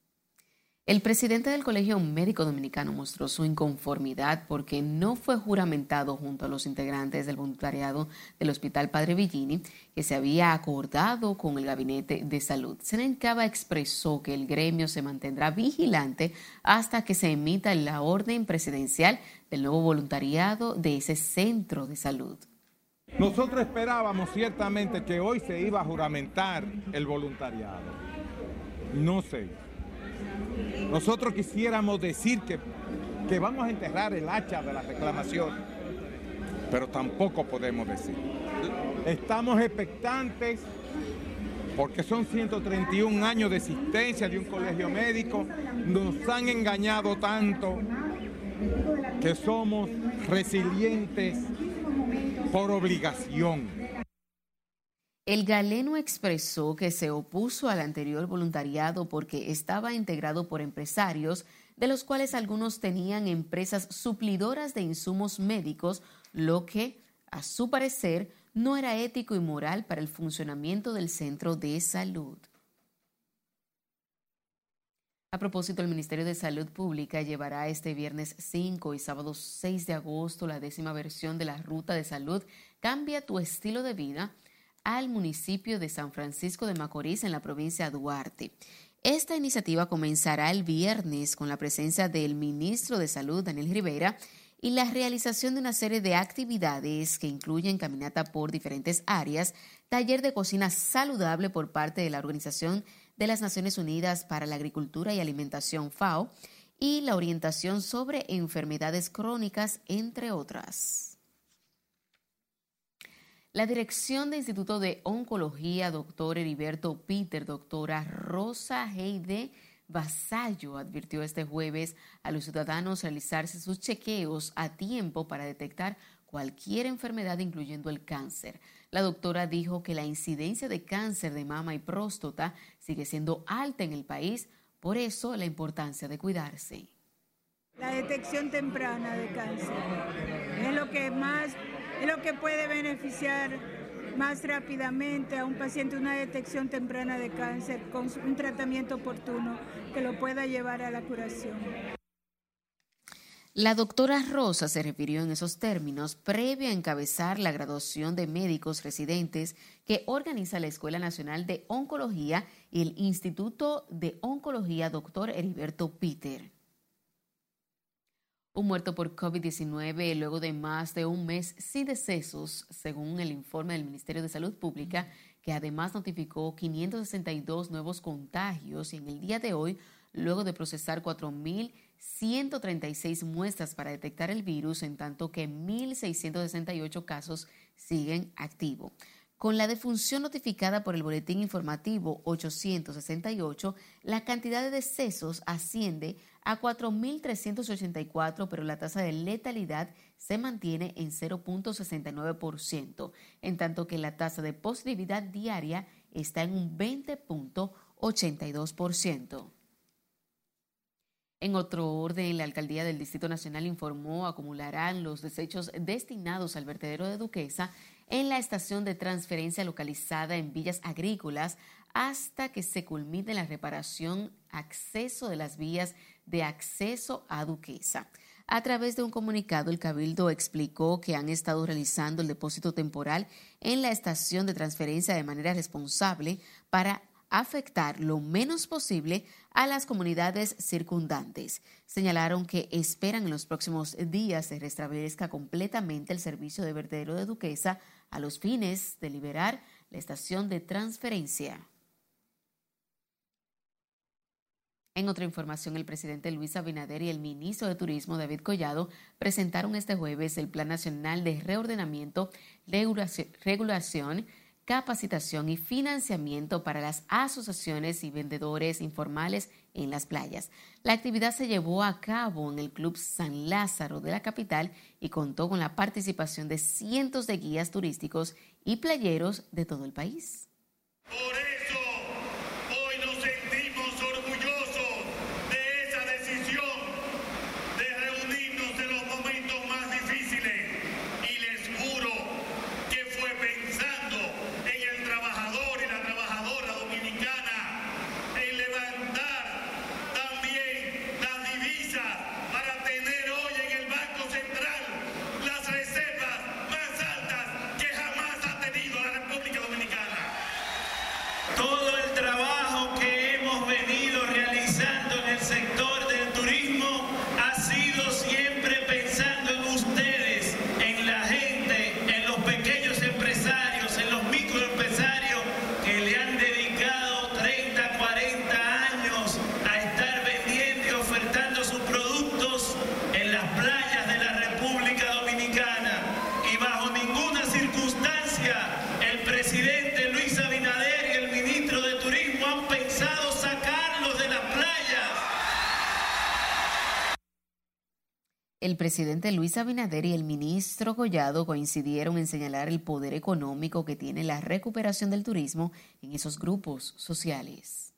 El presidente del Colegio Médico Dominicano mostró su inconformidad porque no fue juramentado junto a los integrantes del voluntariado del Hospital Padre Villini, que se había acordado con el Gabinete de Salud. Senencaba expresó que el gremio se mantendrá vigilante hasta que se emita la orden presidencial del nuevo voluntariado de ese centro de salud. Nosotros esperábamos ciertamente que hoy se iba a juramentar el voluntariado. No sé. Nosotros quisiéramos decir que, que vamos a enterrar el hacha de la reclamación, pero tampoco podemos decir. Estamos expectantes porque son 131 años de existencia de un colegio médico, nos han engañado tanto que somos resilientes por obligación. El galeno expresó que se opuso al anterior voluntariado porque estaba integrado por empresarios, de los cuales algunos tenían empresas suplidoras de insumos médicos, lo que, a su parecer, no era ético y moral para el funcionamiento del centro de salud. A propósito, el Ministerio de Salud Pública llevará este viernes 5 y sábado 6 de agosto la décima versión de la Ruta de Salud Cambia tu estilo de vida al municipio de San Francisco de Macorís en la provincia de Duarte. Esta iniciativa comenzará el viernes con la presencia del ministro de Salud, Daniel Rivera, y la realización de una serie de actividades que incluyen caminata por diferentes áreas, taller de cocina saludable por parte de la Organización de las Naciones Unidas para la Agricultura y Alimentación FAO y la orientación sobre enfermedades crónicas, entre otras. La dirección del Instituto de Oncología, doctor Heriberto Peter, doctora Rosa Heide Vasallo, advirtió este jueves a los ciudadanos realizarse sus chequeos a tiempo para detectar cualquier enfermedad, incluyendo el cáncer. La doctora dijo que la incidencia de cáncer de mama y próstata sigue siendo alta en el país, por eso la importancia de cuidarse. La detección temprana de cáncer es lo que más, es lo que puede beneficiar más rápidamente a un paciente una detección temprana de cáncer con un tratamiento oportuno que lo pueda llevar a la curación. La doctora Rosa se refirió en esos términos previo a encabezar la graduación de médicos residentes que organiza la Escuela Nacional de Oncología y el Instituto de Oncología Dr. Heriberto Peter. Un muerto por COVID-19 luego de más de un mes sin decesos, según el informe del Ministerio de Salud Pública, que además notificó 562 nuevos contagios y en el día de hoy, luego de procesar 4.136 muestras para detectar el virus, en tanto que 1.668 casos siguen activos. Con la defunción notificada por el Boletín Informativo 868, la cantidad de decesos asciende a 4.384, pero la tasa de letalidad se mantiene en 0.69%, en tanto que la tasa de positividad diaria está en un 20.82%. En otro orden, la alcaldía del Distrito Nacional informó acumularán los desechos destinados al vertedero de Duquesa en la estación de transferencia localizada en Villas Agrícolas hasta que se culmine la reparación acceso de las vías de acceso a Duquesa. A través de un comunicado, el Cabildo explicó que han estado realizando el depósito temporal en la estación de transferencia de manera responsable para afectar lo menos posible a las comunidades circundantes. Señalaron que esperan en los próximos días se restablezca completamente el servicio de vertedero de Duquesa a los fines de liberar la estación de transferencia. En otra información, el presidente Luis Abinader y el ministro de Turismo David Collado presentaron este jueves el Plan Nacional de Reordenamiento, Regulación, Capacitación y Financiamiento para las asociaciones y vendedores informales en las playas. La actividad se llevó a cabo en el Club San Lázaro de la capital y contó con la participación de cientos de guías turísticos y playeros de todo el país. Presidente Luis Abinader y el ministro Collado coincidieron en señalar el poder económico que tiene la recuperación del turismo en esos grupos sociales.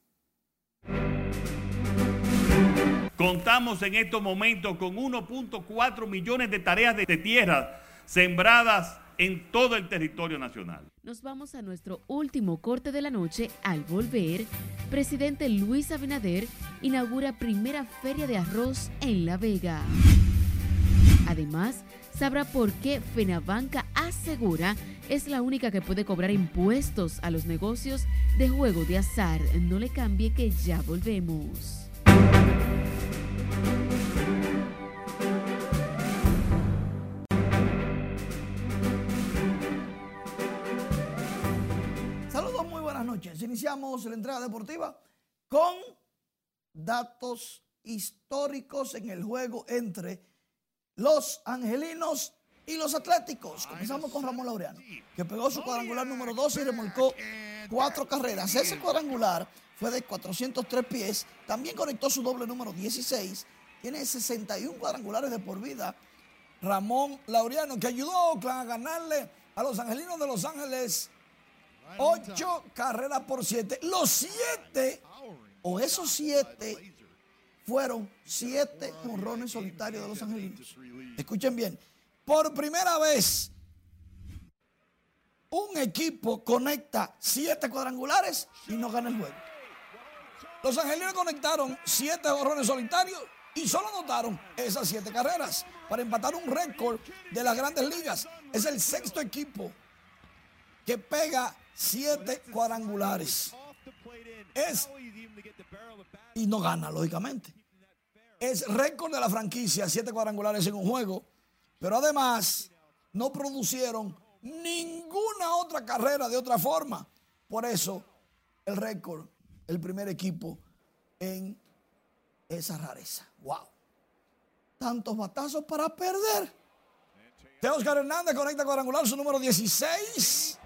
Contamos en estos momentos con 1.4 millones de tareas de tierra sembradas en todo el territorio nacional. Nos vamos a nuestro último corte de la noche. Al volver, presidente Luis Abinader inaugura primera feria de arroz en La Vega. Además, sabrá por qué Fenabanca asegura es la única que puede cobrar impuestos a los negocios de juego de azar. No le cambie que ya volvemos. Saludos, muy buenas noches. Iniciamos la entrada deportiva con datos históricos en el juego entre los angelinos y los atléticos. Comenzamos con Ramón Laureano, que pegó su cuadrangular número 12 y remolcó cuatro carreras. Ese cuadrangular fue de 403 pies. También conectó su doble número 16. Tiene 61 cuadrangulares de por vida. Ramón Laureano, que ayudó a ganarle a los angelinos de Los Ángeles 8 carreras por 7. Los 7, o esos 7 fueron siete jonrones solitarios de los angelinos. Escuchen bien, por primera vez un equipo conecta siete cuadrangulares y no gana el juego. Los angelinos conectaron siete jonrones solitarios y solo anotaron esas siete carreras para empatar un récord de las grandes ligas. Es el sexto equipo que pega siete cuadrangulares. Es y no gana, lógicamente. es récord de la franquicia, siete cuadrangulares en un juego, pero además no producieron ninguna otra carrera de otra forma. Por eso, el récord, el primer equipo en esa rareza. ¡Wow! Tantos batazos para perder. De Oscar Hernández conecta cuadrangular su número 16.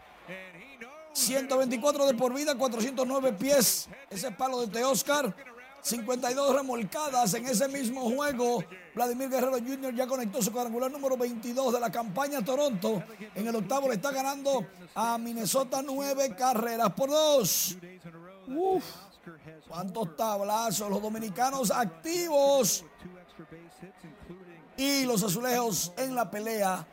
124 de por vida, 409 pies. Ese palo de Teoscar. 52 remolcadas en ese mismo juego. Vladimir Guerrero Jr. ya conectó su cuadrangular número 22 de la campaña Toronto. En el octavo le está ganando a Minnesota nueve carreras por dos. Uf, cuántos tablazos. Los dominicanos activos. Y los azulejos en la pelea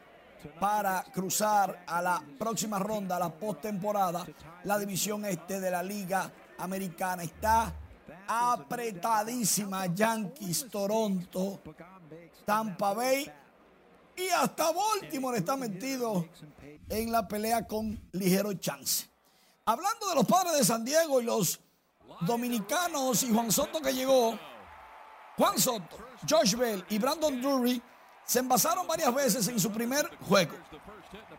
para cruzar a la próxima ronda, a la postemporada. La división este de la Liga Americana está apretadísima. Yankees, Toronto, Tampa Bay y hasta Baltimore está metido en la pelea con ligero chance. Hablando de los padres de San Diego y los dominicanos y Juan Soto que llegó, Juan Soto, Josh Bell y Brandon Drury se envasaron varias veces en su primer juego.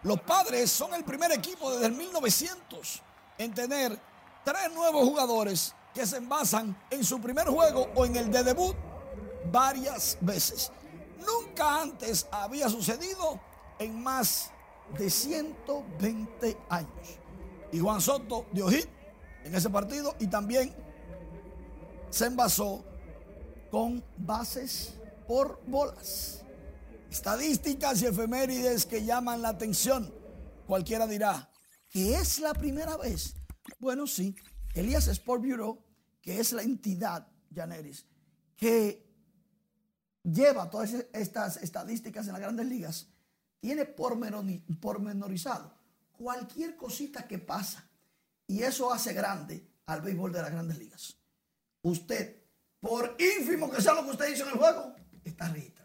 Los padres son el primer equipo desde el 1900 en tener tres nuevos jugadores que se envasan en su primer juego o en el de debut varias veces. Nunca antes había sucedido en más de 120 años. Y Juan Soto dio hit en ese partido y también se envasó con bases por bolas. Estadísticas y efemérides que llaman la atención. Cualquiera dirá, que es la primera vez. Bueno, sí, Elías Sport Bureau, que es la entidad, Janeris, que lleva todas estas estadísticas en las grandes ligas, tiene pormenorizado cualquier cosita que pasa. Y eso hace grande al béisbol de las grandes ligas. Usted, por ínfimo que sea lo que usted hizo en el juego, está registrado.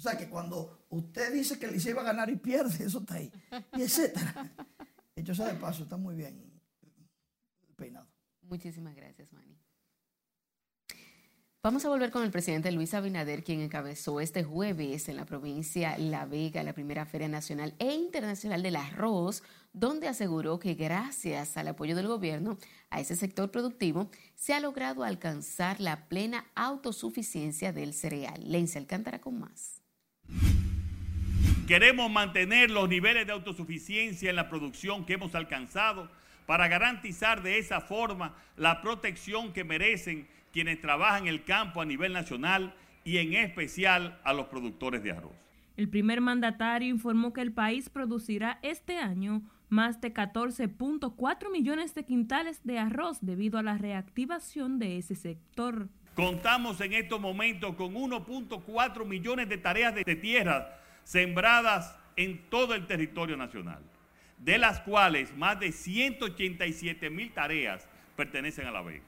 O sea que cuando usted dice que se iba a ganar y pierde, eso está ahí. Y etcétera. Hecho sea de paso, está muy bien peinado. Muchísimas gracias, Manny. Vamos a volver con el presidente Luis Abinader, quien encabezó este jueves en la provincia La Vega la primera Feria Nacional e Internacional del Arroz, donde aseguró que gracias al apoyo del gobierno a ese sector productivo se ha logrado alcanzar la plena autosuficiencia del cereal. Lense Alcántara con más. Queremos mantener los niveles de autosuficiencia en la producción que hemos alcanzado para garantizar de esa forma la protección que merecen quienes trabajan en el campo a nivel nacional y en especial a los productores de arroz. El primer mandatario informó que el país producirá este año más de 14.4 millones de quintales de arroz debido a la reactivación de ese sector. Contamos en estos momentos con 1.4 millones de tareas de tierra sembradas en todo el territorio nacional, de las cuales más de 187 mil tareas pertenecen a la Vega.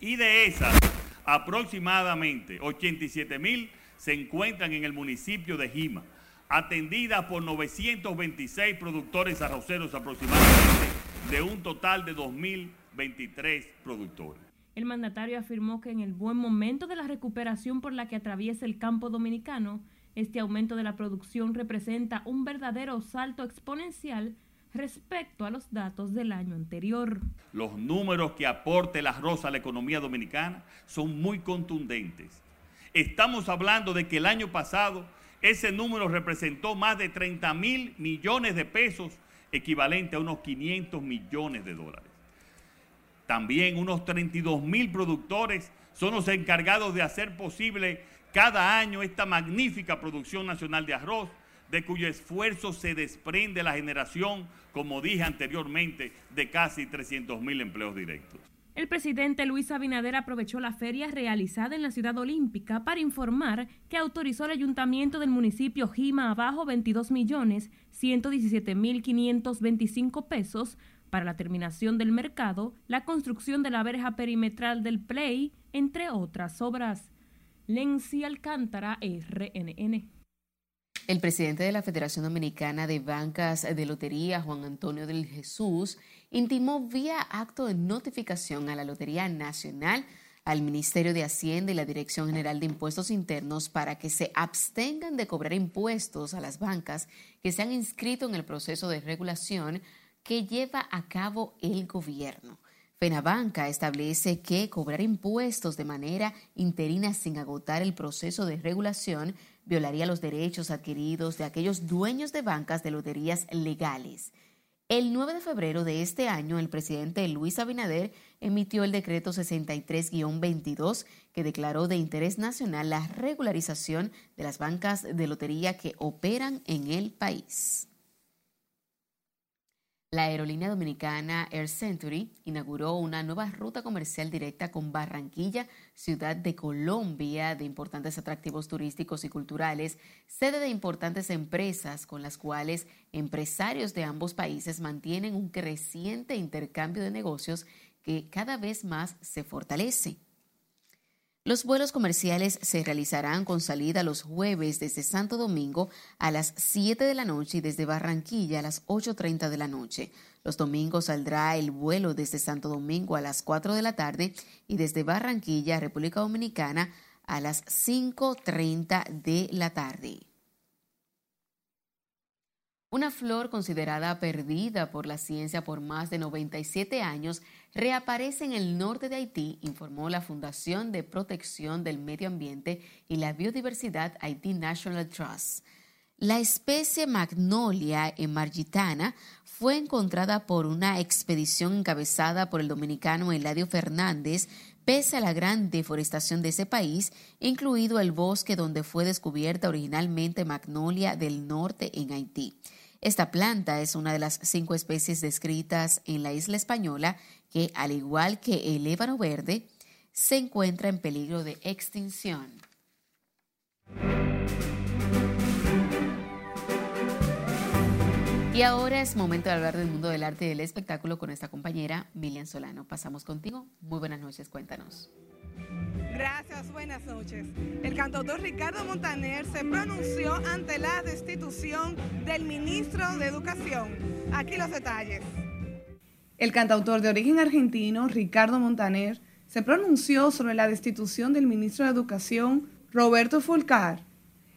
Y de esas, aproximadamente 87 mil se encuentran en el municipio de Jima, atendidas por 926 productores arroceros aproximadamente, de un total de 2.023 productores. El mandatario afirmó que en el buen momento de la recuperación por la que atraviesa el campo dominicano, este aumento de la producción representa un verdadero salto exponencial respecto a los datos del año anterior. Los números que aporte el arroz a la economía dominicana son muy contundentes. Estamos hablando de que el año pasado ese número representó más de 30 mil millones de pesos, equivalente a unos 500 millones de dólares. También unos 32 mil productores son los encargados de hacer posible cada año esta magnífica producción nacional de arroz, de cuyo esfuerzo se desprende la generación, como dije anteriormente, de casi 300 mil empleos directos. El presidente Luis Abinader aprovechó la feria realizada en la ciudad olímpica para informar que autorizó el ayuntamiento del municipio Jima Abajo 22 millones 117 mil 525 pesos para la terminación del mercado, la construcción de la verja perimetral del Play, entre otras obras. Lenzi Alcántara, RNN. El presidente de la Federación Dominicana de Bancas de Lotería, Juan Antonio del Jesús, intimó vía acto de notificación a la Lotería Nacional al Ministerio de Hacienda y la Dirección General de Impuestos Internos para que se abstengan de cobrar impuestos a las bancas que se han inscrito en el proceso de regulación que lleva a cabo el gobierno. Fenabanca establece que cobrar impuestos de manera interina sin agotar el proceso de regulación violaría los derechos adquiridos de aquellos dueños de bancas de loterías legales. El 9 de febrero de este año, el presidente Luis Abinader emitió el decreto 63-22 que declaró de interés nacional la regularización de las bancas de lotería que operan en el país. La aerolínea dominicana Air Century inauguró una nueva ruta comercial directa con Barranquilla, ciudad de Colombia, de importantes atractivos turísticos y culturales, sede de importantes empresas con las cuales empresarios de ambos países mantienen un creciente intercambio de negocios que cada vez más se fortalece. Los vuelos comerciales se realizarán con salida los jueves desde Santo Domingo a las 7 de la noche y desde Barranquilla a las 8.30 de la noche. Los domingos saldrá el vuelo desde Santo Domingo a las 4 de la tarde y desde Barranquilla, República Dominicana, a las 5.30 de la tarde. Una flor considerada perdida por la ciencia por más de 97 años reaparece en el norte de Haití, informó la Fundación de Protección del Medio Ambiente y la Biodiversidad Haití National Trust. La especie Magnolia emargitana fue encontrada por una expedición encabezada por el dominicano Eladio Fernández pese a la gran deforestación de ese país, incluido el bosque donde fue descubierta originalmente Magnolia del Norte en Haití. Esta planta es una de las cinco especies descritas en la isla española que, al igual que el ébano verde, se encuentra en peligro de extinción. Y ahora es momento de hablar del mundo del arte y del espectáculo con esta compañera Milian Solano. Pasamos contigo. Muy buenas noches, cuéntanos. Gracias, buenas noches. El cantautor Ricardo Montaner se pronunció ante la destitución del ministro de Educación. Aquí los detalles. El cantautor de origen argentino, Ricardo Montaner, se pronunció sobre la destitución del ministro de Educación, Roberto Fulcar.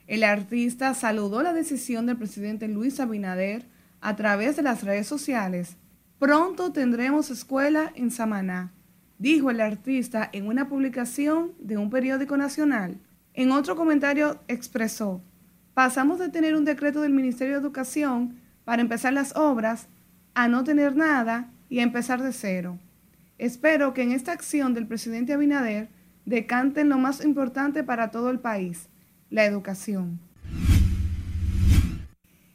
El artista saludó la decisión del presidente Luis Abinader a través de las redes sociales. Pronto tendremos escuela en Samaná dijo el artista en una publicación de un periódico nacional. En otro comentario expresó, pasamos de tener un decreto del Ministerio de Educación para empezar las obras a no tener nada y a empezar de cero. Espero que en esta acción del presidente Abinader decanten lo más importante para todo el país, la educación.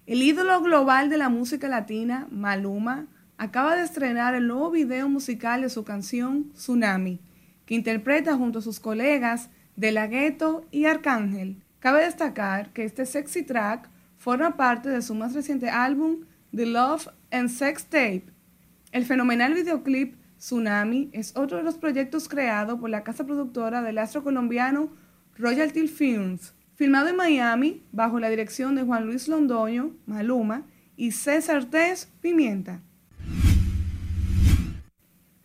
El ídolo global de la música latina, Maluma, acaba de estrenar el nuevo video musical de su canción Tsunami, que interpreta junto a sus colegas De La Ghetto y Arcángel. Cabe destacar que este sexy track forma parte de su más reciente álbum The Love and Sex Tape. El fenomenal videoclip Tsunami es otro de los proyectos creados por la casa productora del astro colombiano Royalty Films, filmado en Miami bajo la dirección de Juan Luis Londoño, Maluma, y César Tess Pimienta.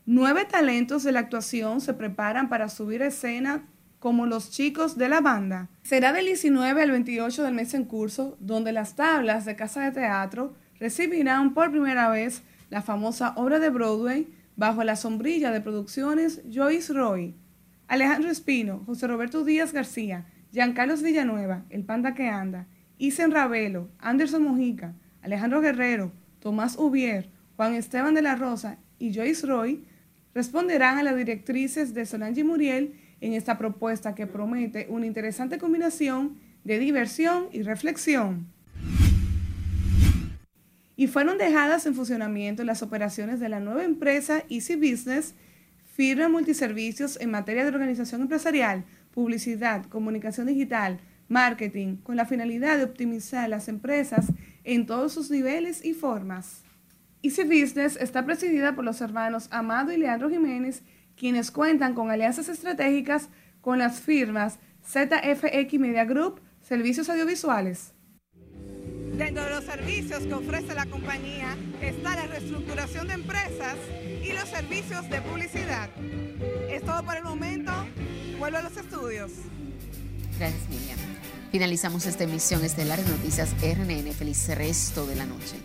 Nueve talentos de la actuación se preparan para subir a escena como los chicos de la banda. Será del 19 al 28 del mes en curso, donde las tablas de Casa de Teatro recibirán por primera vez la famosa obra de Broadway bajo la sombrilla de producciones Joyce Roy. Alejandro Espino, José Roberto Díaz García, Giancarlos Villanueva, El Panda que Anda, Isen Ravelo, Anderson Mojica, Alejandro Guerrero, Tomás Ubier, Juan Esteban de la Rosa y Joyce Roy responderán a las directrices de Solange Muriel en esta propuesta que promete una interesante combinación de diversión y reflexión. Y fueron dejadas en funcionamiento las operaciones de la nueva empresa Easy Business, firma multiservicios en materia de organización empresarial, publicidad, comunicación digital, marketing, con la finalidad de optimizar las empresas en todos sus niveles y formas. Easy Business está presidida por los hermanos Amado y Leandro Jiménez, quienes cuentan con alianzas estratégicas con las firmas ZFX Media Group, Servicios Audiovisuales. Dentro de los servicios que ofrece la compañía está la reestructuración de empresas y los servicios de publicidad. Es todo por el momento. Vuelvo a los estudios. Gracias, Miriam. Finalizamos esta emisión estelar de Noticias RNN. Feliz resto de la noche.